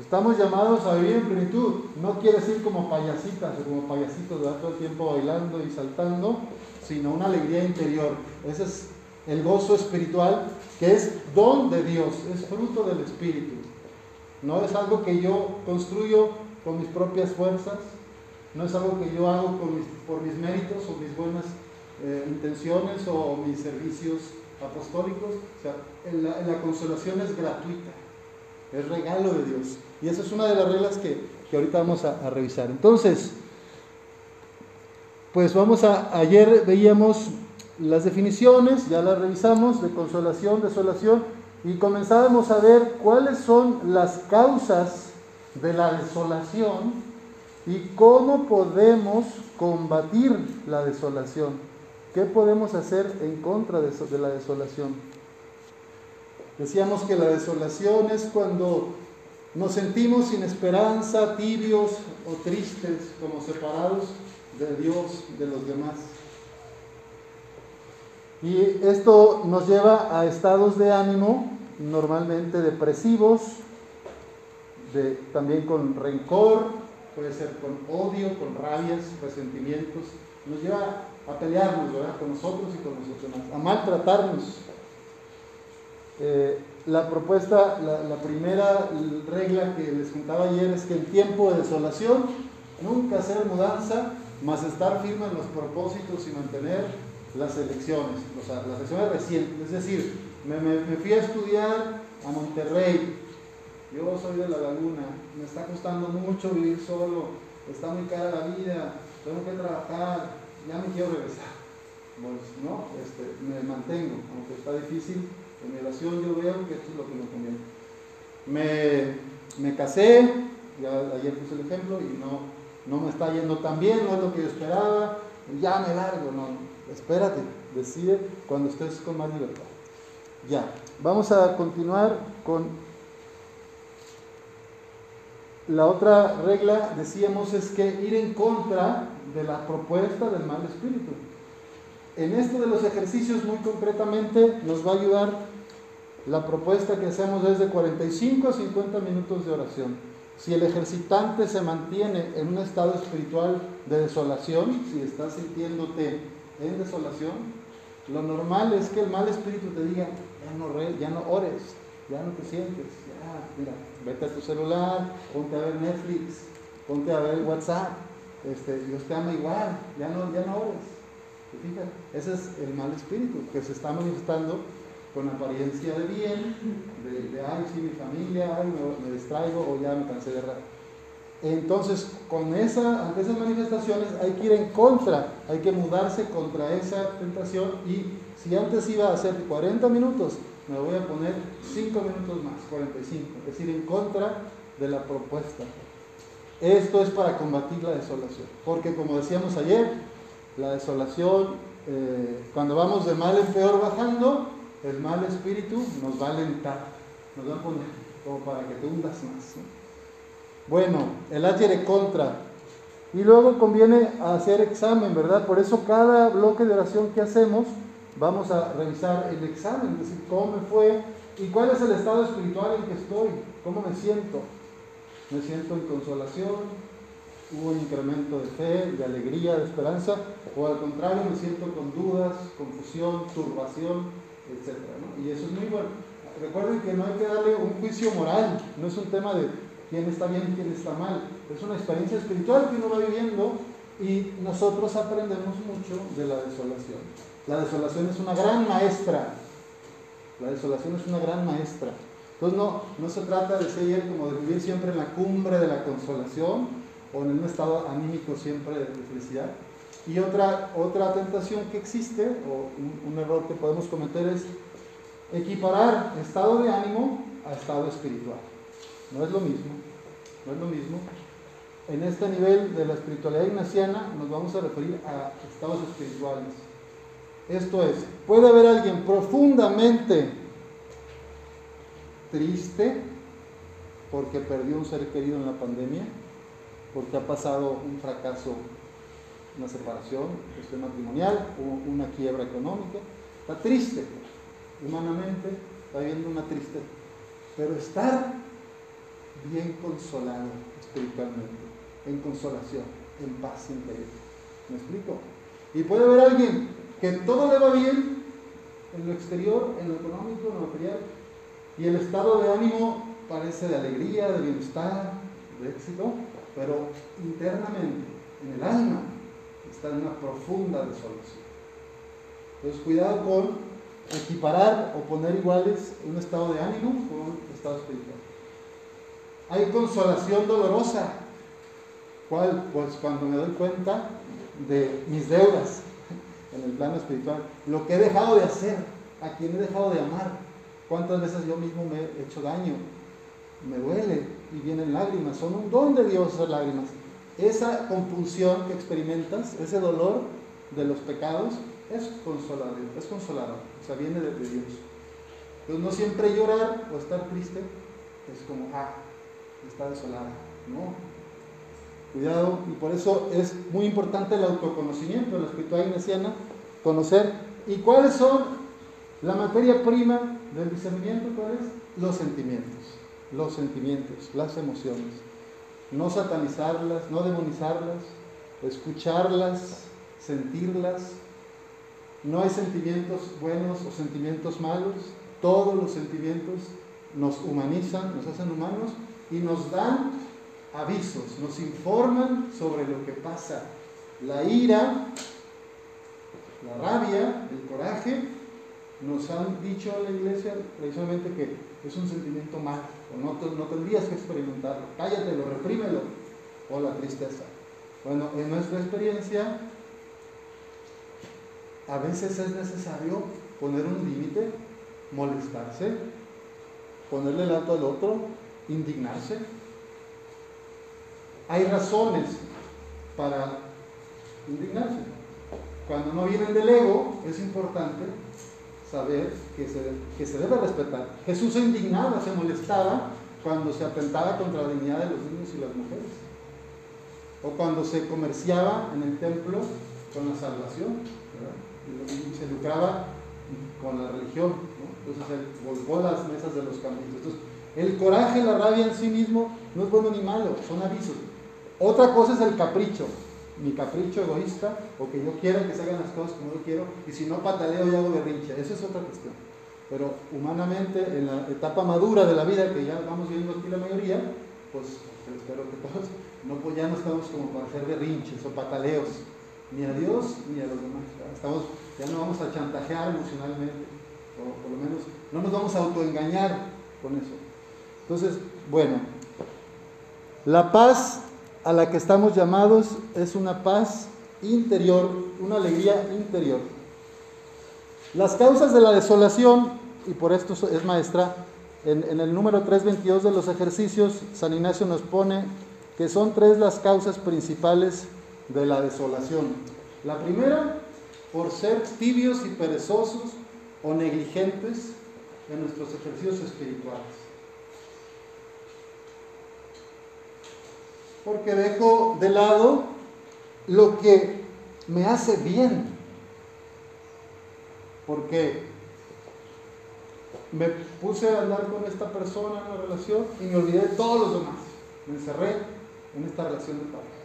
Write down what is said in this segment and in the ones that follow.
Estamos llamados a vivir en plenitud. No quiere decir como payasitas o como payasitos todo el tiempo bailando y saltando, sino una alegría interior. Ese es el gozo espiritual que es don de Dios, es fruto del Espíritu. No es algo que yo construyo con mis propias fuerzas, no es algo que yo hago por mis méritos o mis buenas eh, intenciones o mis servicios apostólicos. O sea, la, consolación es gratuita, es regalo de Dios. Y esa es una de las reglas que, ahorita vamos a, a, revisar. Entonces, pues vamos a, ayer veíamos las definiciones, ya las revisamos, de consolación, desolación, y comenzábamos a ver cuáles son las causas de la desolación y cómo podemos combatir la desolación. ¿Qué podemos hacer en contra de la desolación? Decíamos que la desolación es cuando nos sentimos sin esperanza, tibios o tristes, como separados de Dios, de los demás. Y esto nos lleva a estados de ánimo normalmente depresivos, de, también con rencor, puede ser con odio, con rabias, resentimientos. Nos lleva a pelearnos con nosotros y con los demás, a maltratarnos. Eh, la propuesta, la, primera regla que les contaba ayer es que en tiempo de desolación, nunca hacer mudanza, más estar firme en los propósitos y mantener las elecciones, o sea, las elecciones recientes. Es decir, me, me, fui a estudiar a Monterrey, yo soy de la laguna, me está costando mucho vivir solo, está muy cara la vida, tengo que trabajar, ya me quiero regresar. Pues no, este, me mantengo, aunque está difícil, en yo veo que esto es lo que me conviene. Me, me casé, ya ayer puse el ejemplo, y no, no me está yendo tan bien, no es lo que yo esperaba, ya me largo, no, Espérate, decide cuando estés con más libertad. Ya, vamos a continuar con la otra regla, decíamos, es que ir en contra de la propuesta del mal espíritu. En esto de los ejercicios, muy concretamente, nos va a ayudar la propuesta que hacemos desde 45 a 50 minutos de oración. Si el ejercitante se mantiene en un estado espiritual de desolación, si estás sintiéndote en desolación, lo normal es que el mal espíritu te diga, ya no, re, ya no ores, ya no te sientes, ya, mira, vete a tu celular, ponte a ver Netflix, ponte a ver WhatsApp, este, Dios te ama igual, ya no, ya no ores. ¿Te Ese es el mal espíritu que se está manifestando con apariencia de bien, de, ay, sí, mi familia, ay, me, distraigo o ya me cansé de entonces, con esa, ante esas manifestaciones hay que ir en contra, hay que mudarse contra esa tentación y si antes iba a hacer 40 minutos, me voy a poner 5 minutos más, 45, es decir, en contra de la propuesta. Esto es para combatir la desolación, porque como decíamos ayer, la desolación, eh, cuando vamos de mal en peor bajando, el mal espíritu nos va a alentar, nos va a poner como para que te hundas más. Bueno, el de contra. Y luego conviene hacer examen, ¿verdad? Por eso cada bloque de oración que hacemos, vamos a revisar el examen, es decir, cómo me fue y cuál es el estado espiritual en que estoy, cómo me siento. Me siento en consolación, hubo un incremento de fe, de alegría, de esperanza, o al contrario me siento con dudas, confusión, turbación, etc. Y eso es muy bueno. Recuerden que no hay que darle un juicio moral, no es un tema de quién está bien y quién está mal. Es una experiencia espiritual que uno va viviendo y nosotros aprendemos mucho de la desolación. La desolación es una gran maestra. La desolación es una gran maestra. Entonces no, no se trata de ser como de vivir siempre en la cumbre de la consolación o en un estado anímico siempre de felicidad. Y otra, otra tentación que existe, o un, error que podemos cometer es equiparar estado de ánimo a estado espiritual. No es lo mismo, no es lo mismo. En este nivel de la espiritualidad ignaciana nos vamos a referir a estados espirituales. Esto es, puede haber alguien profundamente triste porque perdió un ser querido en la pandemia, porque ha pasado un fracaso, una separación, cuestión matrimonial, una quiebra económica. Está triste, humanamente, está viviendo una tristeza. Pero estar bien consolado espiritualmente, en consolación, en paz interior. ¿Me explico? Y puede haber alguien que todo le va bien en lo exterior, en lo económico, en lo material, y el estado de ánimo parece de alegría, de bienestar, de éxito, pero internamente, en el alma, está en una profunda desolación. Entonces, cuidado con equiparar o poner iguales un estado de ánimo con un estado espiritual. Hay consolación dolorosa. ¿Cuál? Pues cuando me doy cuenta de mis deudas en el plano espiritual, lo que he dejado de hacer, a quien he dejado de amar, cuántas veces yo mismo me he hecho daño, me duele y vienen lágrimas, son un don de Dios esas lágrimas. Esa compulsión que experimentas, ese dolor de los pecados, es consolador, es consolador, o sea, viene de, Dios. Entonces no siempre llorar o estar triste es como, ah, está desolada, no. Cuidado, y por eso es muy importante el autoconocimiento de la espiritualidad ignesiana, conocer. ¿Y cuáles son la materia prima del discernimiento? ¿Cuáles? Los sentimientos, los sentimientos, las emociones. No satanizarlas, no demonizarlas, escucharlas, sentirlas, no hay sentimientos buenos o sentimientos malos. Todos los sentimientos nos humanizan, nos hacen humanos y nos dan avisos, nos informan sobre lo que pasa. La ira, la rabia, el coraje, nos han dicho en la iglesia precisamente que es un sentimiento malo, no tendrías que experimentarlo. Cállatelo, reprímelo. O la tristeza. Bueno, en nuestra experiencia a veces es necesario poner un límite, molestarse, ponerle el alto al otro, indignarse. Hay razones para indignarse. Cuando no vienen del ego, es importante saber que se, que se debe respetar. Jesús se indignaba, se molestaba cuando se atentaba contra la dignidad de los niños y las mujeres. O cuando se comerciaba en el templo con la salvación se lucraba con la religión, entonces él volcó las mesas de los caminos. Entonces, el coraje, la rabia en sí mismo no es bueno ni malo, son avisos. Otra cosa es el capricho, mi capricho egoísta, o que yo quiera que se hagan las cosas como yo quiero, y si no pataleo y hago berrinche, eso es otra cuestión. Pero humanamente, en la etapa madura de la vida, que ya vamos viendo aquí la mayoría, pues espero que todos, no, pues ya no estamos como para hacer berrinches o pataleos, ni a Dios ni a los demás. Estamos, ya no vamos a chantajear emocionalmente, o por lo menos no nos vamos a autoengañar con eso. Entonces, bueno, la paz a la que estamos llamados es una paz interior, una alegría interior. Las causas de la desolación, y por esto es maestra, en, el número 322 de los ejercicios, San Ignacio nos pone que son tres las causas principales de la desolación. La primera, por ser tibios y perezosos o negligentes en nuestros ejercicios espirituales. Porque dejo de lado lo que me hace bien. Porque me puse a hablar con esta persona en la relación y me olvidé de todos los demás. Me encerré en esta relación de pareja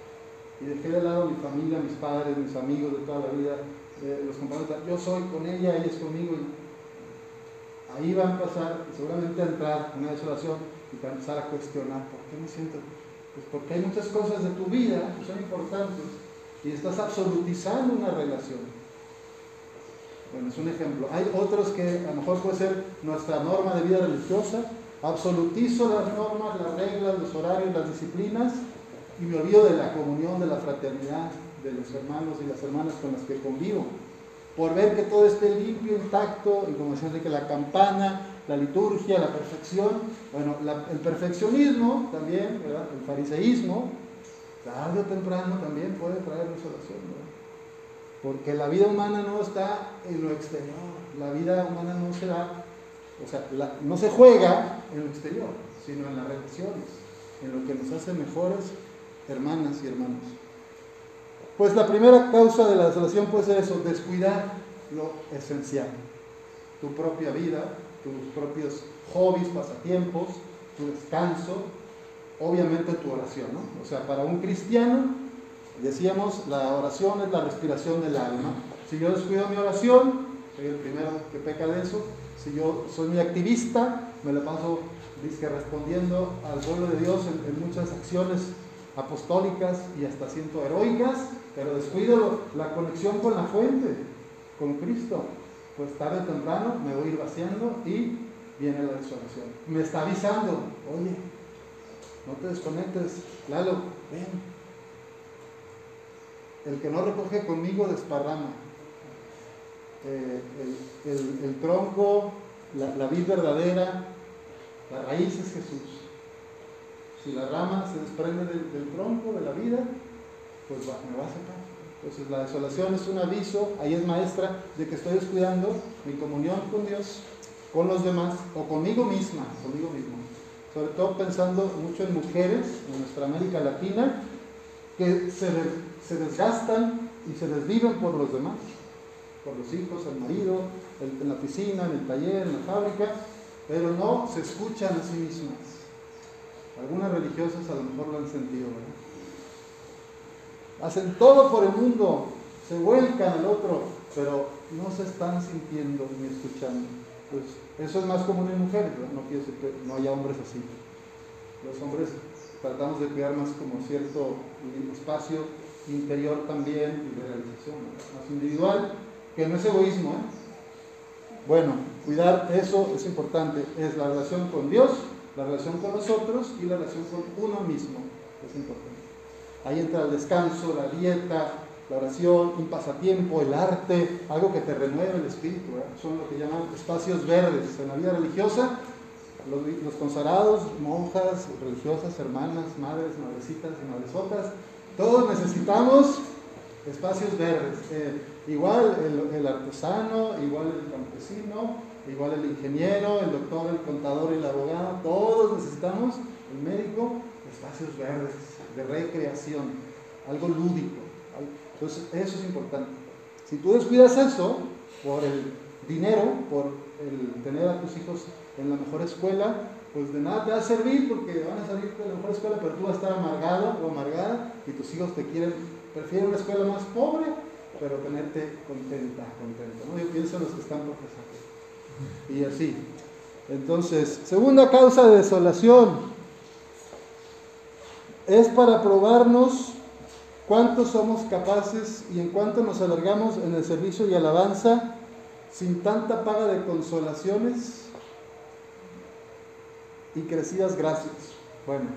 y dejé de lado mi familia, mis padres, mis amigos de toda la vida, eh, los compañeros, yo soy con ella, ella es conmigo. Ahí va a pasar, seguramente a entrar una desolación y a empezar a cuestionar, ¿por qué me siento? Pues porque hay muchas cosas de tu vida que son importantes y estás absolutizando una relación. Bueno, es un ejemplo. Hay otros que a lo mejor puede ser nuestra norma de vida religiosa. Absolutizo las normas, las reglas, los horarios, las disciplinas y me olvido de la comunión, de la fraternidad, de los hermanos y las hermanas con las que convivo. Por ver que todo esté limpio, intacto, y como decía que la campana, la liturgia, la perfección. Bueno, el perfeccionismo también, el fariseísmo, tarde o temprano también puede traer desolación. ¿verdad? Porque la vida humana no está en lo exterior, la vida humana no se da, o sea, no se juega en lo exterior, sino en las relaciones, en lo que nos hace mejores hermanas y hermanos. Pues la primera causa de la desolación puede ser eso, descuidar lo esencial. Tu propia vida, tus propios hobbies, pasatiempos, tu descanso, obviamente tu oración, ¿no? O sea, para un cristiano, decíamos, la oración es la respiración del alma. Si yo descuido mi oración, soy el primero que peca de eso. Si yo soy muy activista, me la paso que respondiendo al pueblo de Dios en muchas acciones apostólicas y hasta siento heroicas, pero descuido la conexión con la fuente, con Cristo. Pues tarde o temprano me voy a ir vaciando y viene la desolación. Me está avisando, oye, no te desconectes, Lalo, ven. El que no recoge conmigo desparrama. Eh, el, tronco, la, la vid verdadera, la raíz es Jesús. Si la rama se desprende del, tronco, de la vida, pues me va a sacar. Entonces la desolación es un aviso, ahí es maestra, de que estoy descuidando mi comunión con Dios, con los demás o conmigo misma, conmigo mismo. Sobre todo pensando mucho en mujeres en nuestra América Latina que se, se desgastan y se desviven por los demás, por los hijos, el marido, en la piscina, en el taller, en la fábrica, pero no se escuchan a sí mismas. Algunas religiosas a lo mejor lo han sentido. Hacen todo por el mundo, se vuelcan al otro, pero no se están sintiendo ni escuchando. Pues eso es más común en mujeres, ¿verdad? no quiere decir que no haya hombres así. Los hombres tratamos de cuidar más como cierto espacio interior también y de realización, más individual, que no es egoísmo. ¿eh? Bueno, cuidar eso es importante, es la relación con Dios la relación con los otros y la relación con uno mismo, es importante. Ahí entra el descanso, la dieta, la oración, un pasatiempo, el arte, algo que te renueve el espíritu. Son lo que llaman espacios verdes. En la vida religiosa, los, consagrados, monjas, religiosas, hermanas, madres, madrecitas y madresotas, todos necesitamos espacios verdes. Eh, igual el, el artesano, igual el campesino, igual el ingeniero, el doctor, el contador el abogado, todos necesitamos, el médico, espacios verdes, de recreación, algo lúdico. Entonces, eso es importante. Si tú descuidas eso por el dinero, por el tener a tus hijos en la mejor escuela, pues de nada te va a servir porque van a salir de la mejor escuela, pero tú vas a estar amargado o amargada y tus hijos te quieren, prefieren una escuela más pobre, pero tenerte contenta, contento. ¿no? Yo pienso en los que están profesando. Y así. Entonces, segunda causa de desolación es para probarnos cuánto somos capaces y en cuánto nos alargamos en el servicio y alabanza sin tanta paga de consolaciones y crecidas gracias. Bueno,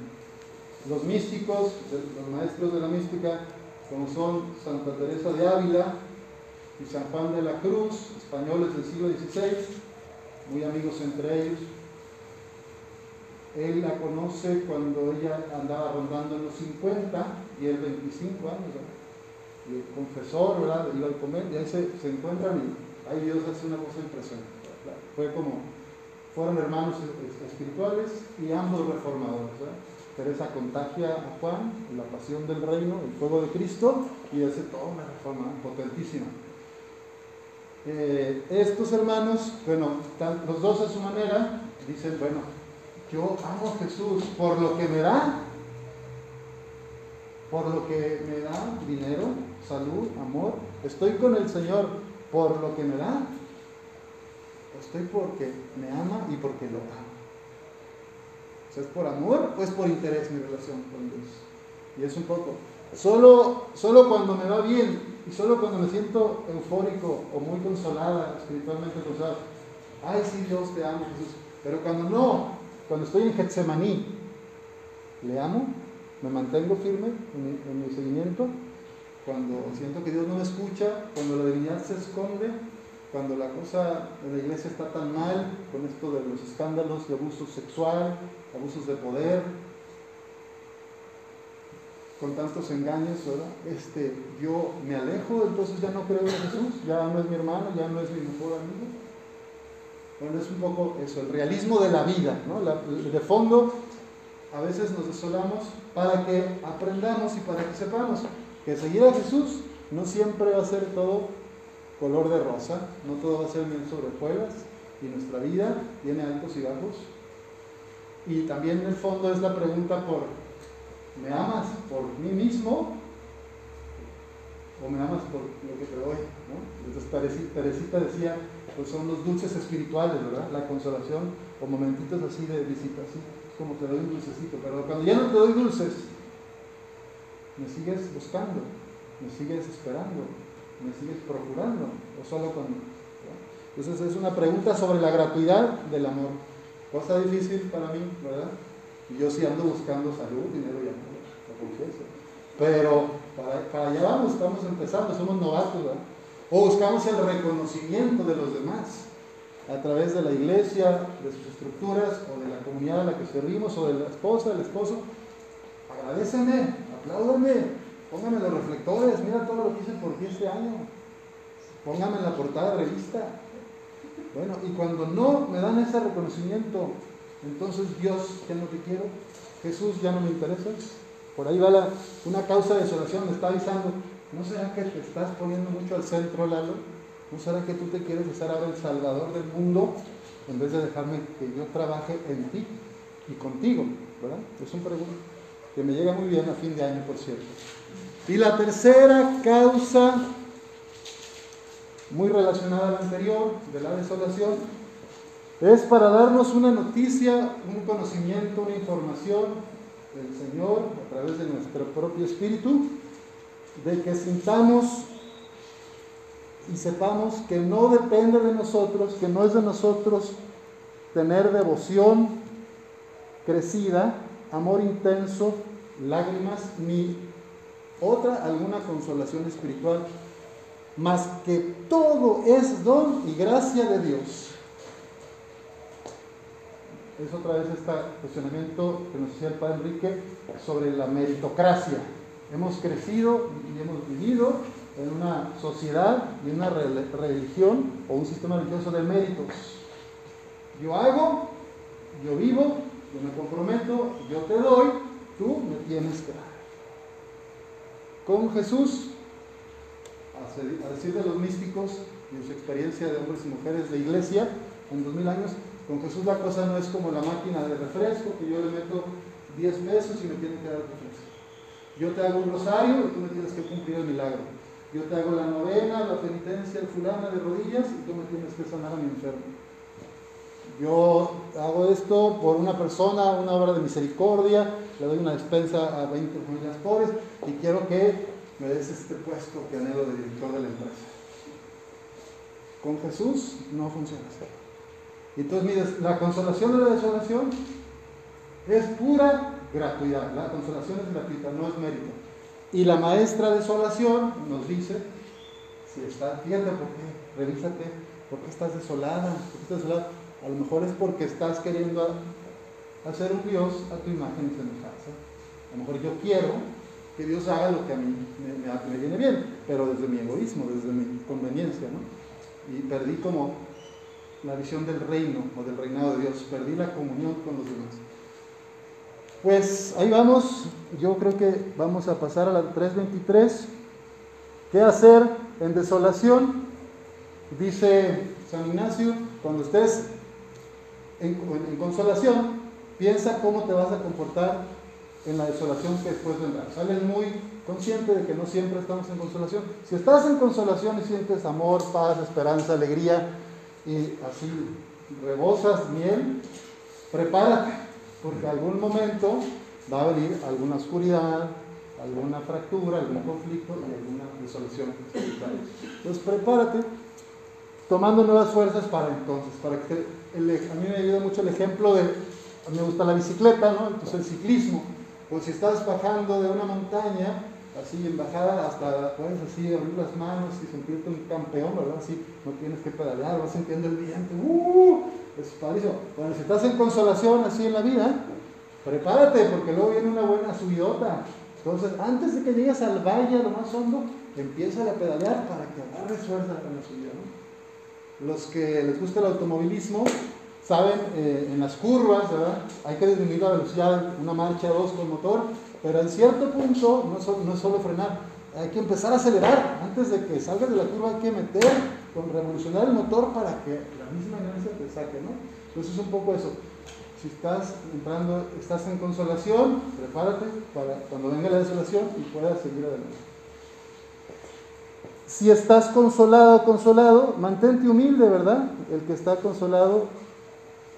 los místicos, los maestros de la mística, como son Santa Teresa de Ávila y San Juan de la Cruz, españoles del siglo XVI, muy amigos entre ellos. Él la conoce cuando ella andaba rondando en los 50 y él 25 años, Y el confesor, ¿verdad? Iba a comer y ahí se, encuentran y ahí Dios hace una cosa impresionante. Fue como, fueron hermanos espirituales y ambos reformadores. Teresa contagia a Juan la pasión del reino, el fuego de Cristo y hace toda una reforma potentísima. Eh, estos hermanos, bueno, los dos a su manera, dicen, bueno, yo amo a Jesús por lo que me da, por lo que me da dinero, salud, amor. Estoy con el Señor por lo que me da. Estoy porque me ama y porque lo amo. ¿Es por amor o es por interés mi relación con Dios? Y es un poco. Solo, solo cuando me va bien y solo cuando me siento eufórico o muy consolada espiritualmente, pues, ay, sí, Dios te amo, Jesús. Pero cuando no, cuando estoy en Getsemaní, le amo, me mantengo firme en mi, seguimiento, cuando siento que Dios no me escucha, cuando la divinidad se esconde, cuando la cosa en la iglesia está tan mal, con esto de los escándalos de abuso sexual, abusos de poder, con tantos engaños. Este, yo me alejo, entonces ya no creo en Jesús, ya no es mi hermano, ya no es mi mejor amigo. Bueno, es un poco eso, el realismo de la vida, ¿no? de fondo, a veces nos desolamos para que aprendamos y para que sepamos que seguir a Jesús no siempre va a ser todo color de rosa, no todo va a ser bien sobre y nuestra vida tiene altos y bajos. Y también en el fondo es la pregunta por, ¿me amas por mí mismo o me amas por lo que te doy? ¿no? Entonces Teresita decía, pues son los dulces espirituales, ¿verdad? La consolación o momentitos así de visita, así como te doy un dulcecito, pero cuando ya no te doy dulces, me sigues buscando, me sigues esperando, me sigues procurando, o solo cuando... Entonces es una pregunta sobre la gratuidad del amor. Cosa difícil para mí, ¿verdad? Y yo sí ando buscando salud, dinero y amor, lo confieso. Pero para, para allá vamos, estamos empezando, somos novatos, ¿verdad? O buscamos el reconocimiento de los demás a través de la iglesia, de sus estructuras, o de la comunidad a la que servimos, o de la esposa, del esposo. Agradeceme, apláudanme, pónganme los reflectores, mira todo lo que hice por ti este año. Pónganme en la portada de revista. Bueno, y cuando no me dan ese reconocimiento, entonces Dios ya no te quiero, Jesús ya no me interesa. Por ahí va una causa de desolación, me está avisando. ¿No será que te estás poniendo mucho al centro, Lalo? ¿No será que tú te quieres hacer ahora el salvador del mundo en vez de dejarme que yo trabaje en ti y contigo? ¿verdad? Es un pregunta que me llega muy bien a fin de año, por cierto. Y la tercera causa, muy relacionada a la anterior, de la desolación, es para darnos una noticia, un conocimiento, una información del Señor a través de nuestro propio espíritu, de que sintamos y sepamos que no depende de nosotros, que no es de nosotros tener devoción crecida, amor intenso, lágrimas, ni otra alguna consolación espiritual, más que todo es don y gracia de Dios. Es otra vez este cuestionamiento que nos hacía el Padre Enrique sobre la meritocracia. Hemos crecido y hemos vivido en una sociedad y una religión o un sistema religioso de méritos. Yo hago, yo vivo, yo me comprometo, yo te doy, tú me tienes que dar. Con Jesús, a decir de los místicos y en su experiencia de hombres y mujeres de iglesia en dos mil años, con Jesús la cosa no es como la máquina de refresco, que yo le meto 10 pesos y me tiene que dar refresco. Yo te hago un rosario y tú me tienes que cumplir el milagro. Yo te hago la novena, la penitencia, el fulana de rodillas y tú me tienes que sanar a mi enfermo. Yo hago esto por una persona, una obra de misericordia, le doy una despensa a 20 familias pobres y quiero que me des este puesto que anhelo de director de la empresa. Con Jesús no funciona así. Entonces, mire, la consolación de la desolación es pura gratuidad. La consolación es gratuita, no es mérito. Y la maestra de desolación nos dice, si estás, fíjate por qué, revísate, por qué estás desolada, por estás desolada. A lo mejor es porque estás queriendo hacer un Dios a tu imagen y semejanza. A lo mejor yo quiero que Dios haga lo que a mí me, me, viene bien, pero desde mi egoísmo, desde mi conveniencia, ¿no? Y perdí como la visión del reino o del reinado de Dios, perdí la comunión con los demás. Pues ahí vamos, yo creo que vamos a pasar a la 323. ¿Qué hacer en desolación? Dice San Ignacio, cuando estés en, consolación, piensa cómo te vas a comportar en la desolación que después vendrá. Sales muy consciente de que no siempre estamos en consolación. Si estás en consolación y sientes amor, paz, esperanza, alegría y así rebosas miel, prepárate porque algún momento va a venir alguna oscuridad, alguna fractura, algún conflicto y alguna disolución. Entonces prepárate tomando nuevas fuerzas para entonces, para que a mí me ayuda mucho el ejemplo de, a mí me gusta la bicicleta, ¿no? Entonces el ciclismo, pues si estás bajando de una montaña, así en bajada, hasta puedes así abrir las manos y sentirte un campeón, ¿verdad? Así no tienes que pedalear, vas sintiendo el viento, ¡uh! Es padrísimo. Bueno, si estás en consolación así en la vida, prepárate porque luego viene una buena subidota. Entonces, antes de que llegues al valle, lo más hondo, empieza a pedalear para que agarres fuerza en la subida. Los que les gusta el automovilismo saben eh, en las curvas, ¿verdad? Hay que disminuir la velocidad, una marcha, dos con motor, pero en cierto punto no, es solo frenar, hay que empezar a acelerar. Antes de que salgas de la curva hay que meter, con revolucionar el motor para que la misma inercia te saque, ¿no? Entonces es un poco eso. si estás entrando, estás en consolación, prepárate para cuando venga la desolación y puedas seguir adelante. Si estás consolado, consolado, mantente humilde, ¿verdad? El que está consolado,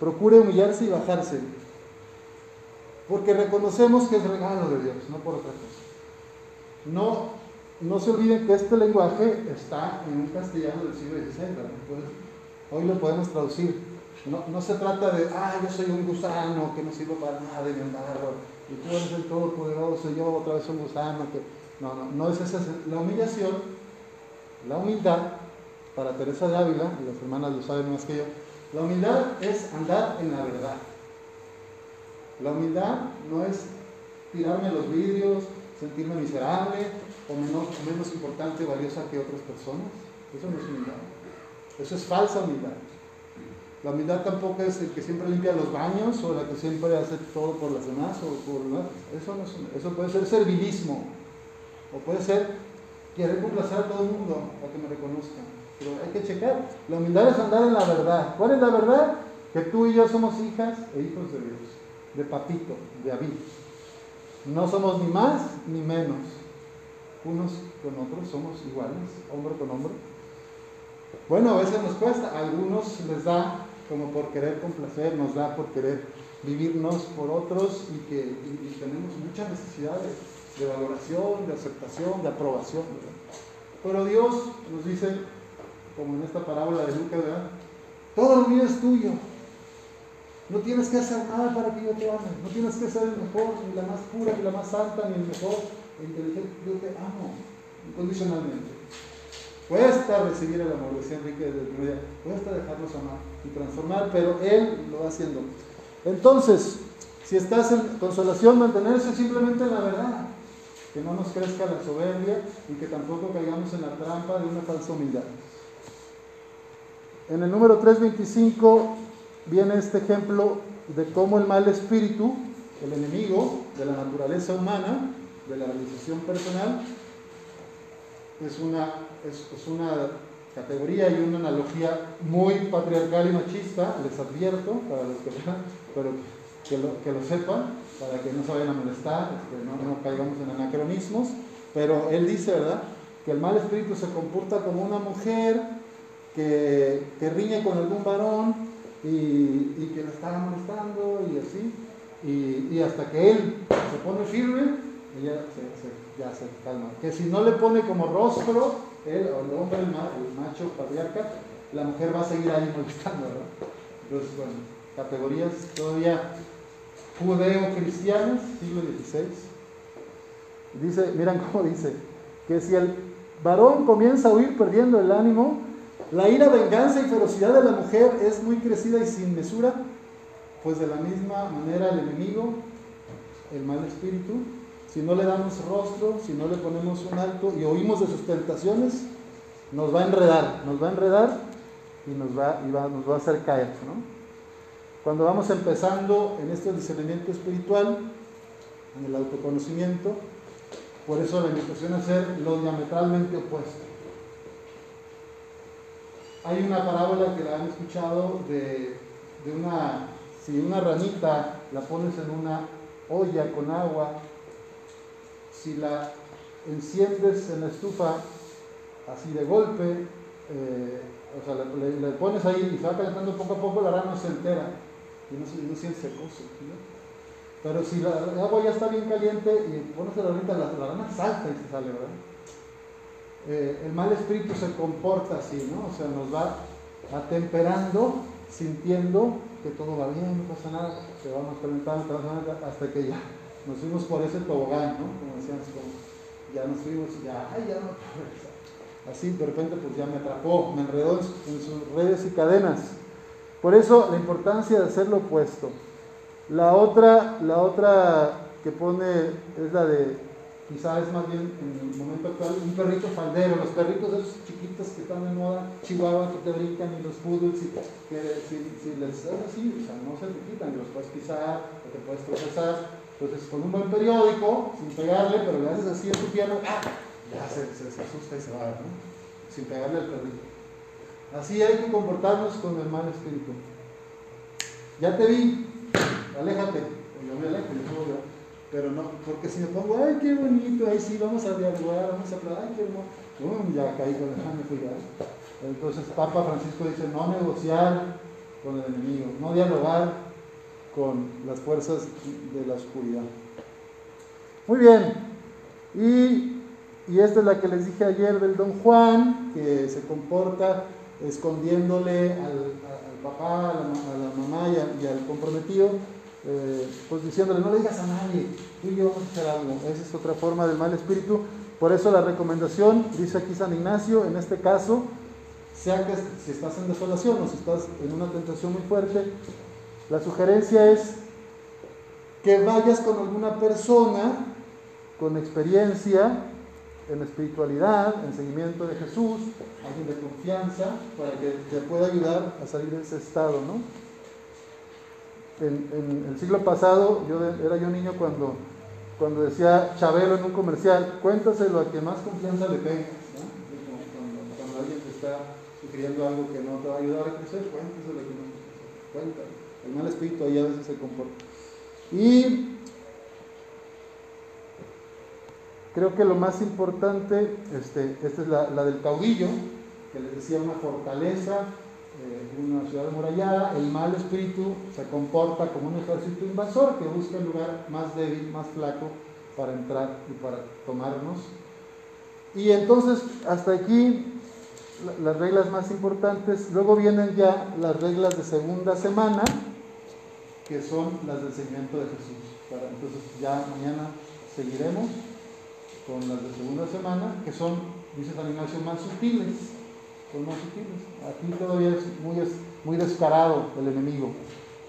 procure humillarse y bajarse. Porque reconocemos que es regalo de Dios, no por otra cosa. No, no se olviden que este lenguaje está en un castellano del siglo XVI, hoy lo podemos traducir. No, no, se trata de, ah, yo soy un gusano que no sirve para nada de mi embargo, y tú eres el todopoderoso, yo otra vez un gusano. No, no, no es esa. La humillación, la humildad, para Teresa de Ávila, y las hermanas lo saben más que yo, la humildad es andar en la verdad. La humildad no es tirarme los vidrios, sentirme miserable o menos, importante o valiosa que otras personas. Eso no es humildad. Eso es falsa humildad. La humildad tampoco es el que siempre limpia los baños o la que siempre hace todo por las demás o por eso, no eso puede ser servilismo o puede ser querer complacer a todo el mundo para que me reconozcan. Pero hay que checar. La humildad es andar en la verdad. ¿Cuál es la verdad? Que tú y yo somos hijas e hijos de Dios de papito, de Abid. No somos ni más ni menos. Unos con otros somos iguales, hombre con hombre. Bueno, a veces nos cuesta, a algunos les da como por querer complacer, nos da por querer vivirnos por otros y que tenemos mucha necesidad de, valoración, de aceptación, de aprobación. Pero Dios nos dice, como en esta parábola de Lucas, todo lo mío es tuyo, no tienes que hacer nada para que yo te ame. No tienes que ser el mejor, ni la más pura, ni la más santa, ni el mejor inteligente. Yo te amo incondicionalmente. Cuesta recibir el amor, decía Enrique desde el. Cuesta dejarnos amar y transformar, pero Él lo va haciendo. Entonces, si estás en consolación, mantenerse simplemente en la verdad. Que no nos crezca la soberbia y que tampoco caigamos en la trampa de una falsa humildad. En el número 325 viene este ejemplo de cómo el mal espíritu, el enemigo de la naturaleza humana, de la realización personal, es una, es, una categoría y una analogía muy patriarcal y machista, les advierto, para los que pero que lo, que lo sepan, para que no se vayan a molestar, que no, no caigamos en anacronismos, pero él dice, ¿verdad?, que el mal espíritu se comporta como una mujer que, que riñe con algún varón y, que la estaba molestando y así. Y, hasta que él se pone firme, ella ya se calma. Que si no le pone como rostro, él, o el hombre, el, macho patriarca, la mujer va a seguir ahí molestando, ¿verdad? Entonces, bueno, categorías todavía judeo-cristianas, siglo XVI. Dice, miran cómo dice, que si el varón comienza a huir perdiendo el ánimo, la ira, venganza y ferocidad de la mujer es muy crecida y sin mesura, pues de la misma manera el enemigo, el mal espíritu, si no le damos rostro, si no le ponemos un alto y oímos de sus tentaciones, nos va a enredar, nos va a enredar y nos va, y va, nos va a hacer caer. Cuando vamos empezando en este discernimiento espiritual, en el autoconocimiento, por eso la invitación a ser lo diametralmente opuesto. Hay una parábola que la han escuchado de, una, si una ranita la pones en una olla con agua, si la enciendes en la estufa así de golpe, eh, o sea, le, pones ahí y se va calentando poco a poco, la rana se entera y no, no siente cosa. Pero si la, agua ya está bien caliente y pones la ranita, la, la rana salta y se sale, ¿verdad? Eh, el mal espíritu se comporta así, ¿no? O sea, nos va atemperando, sintiendo que todo va bien, no pasa nada, se vamos calentando, hasta que ya nos fuimos por ese tobogán, ¿no? Como decían, ya nos fuimos, ya, ay, ya no, así de repente pues ya me atrapó, me enredó en, sus redes y cadenas. Por eso la importancia de hacer lo opuesto. La otra, la otra que pone es la de quizá es más bien en el momento actual un perrito faldero, los perritos esos chiquitos que están de moda, chihuahua que te brincan y los poodles y que si, les haces así, o sea, no se te quitan, los puedes pisar, o te puedes procesar. Entonces con un buen periódico, sin pegarle, pero le haces así en tu pierna, ¡ah! ya se, asusta y se va, ¿no? Sin pegarle al perrito. Así hay que comportarnos con el mal espíritu. Ya te vi, aléjate. Yo me alejo, yo pero no, porque si me pongo, ay, qué bonito, ahí sí, vamos a dialogar, vamos a hablar, ay, qué hermoso, ya caí con el me fui. Entonces, Papa Francisco dice, no negociar con el enemigo, no dialogar con las fuerzas de la oscuridad. Muy bien, y, y esta es la que les dije ayer del don Juan, que se comporta escondiéndole al, papá, a la, mamá y, al comprometido, eh, pues diciéndole, no le digas a nadie, tú y yo vamos a hacer algo. Esa es otra forma del mal espíritu. Por eso la recomendación, dice aquí San Ignacio, en este caso, sea que si estás en desolación o si estás en una tentación muy fuerte, la sugerencia es que vayas con alguna persona con experiencia en espiritualidad, en seguimiento de Jesús, alguien de confianza, para que te pueda ayudar a salir de ese estado, ¿no? En, el siglo pasado, yo era yo niño cuando, cuando decía Chabelo en un comercial, cuéntaselo a quien más confianza le tengas, Cuando, alguien te está sugiriendo algo que no te va a ayudar a crecer, cuéntaselo a quien más cuéntalo. El mal espíritu ahí a veces se comporta. Y Creo que lo más importante, este, esta es la, del caudillo, que les decía una fortaleza, eh, una ciudad amurallada, el mal espíritu se comporta como un ejército invasor que busca el lugar más débil, más flaco para entrar y para tomarnos. Y entonces, hasta aquí las reglas más importantes. Luego vienen ya las reglas de segunda semana, que son las del seguimiento de Jesús. entonces ya mañana seguiremos con las de segunda semana, que son, dice San Ignacio, más sutiles. Son. Aquí todavía es muy, muy descarado el enemigo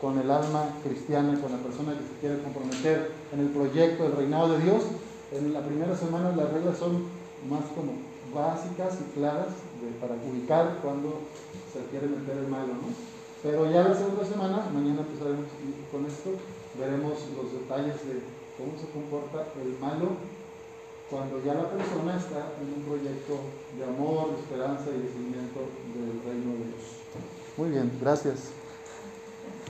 con el alma cristiana, con la persona que se quiere comprometer en el proyecto del reinado de Dios. En la primera semana las reglas son más como básicas y claras para ubicar cuando se quiere meter el malo, ¿no? Pero ya la segunda semana, mañana empezaremos con esto, veremos los detalles de cómo se comporta el malo cuando ya la persona está en un proyecto de amor, de esperanza y de seguimiento del reino de Dios. Muy bien, gracias.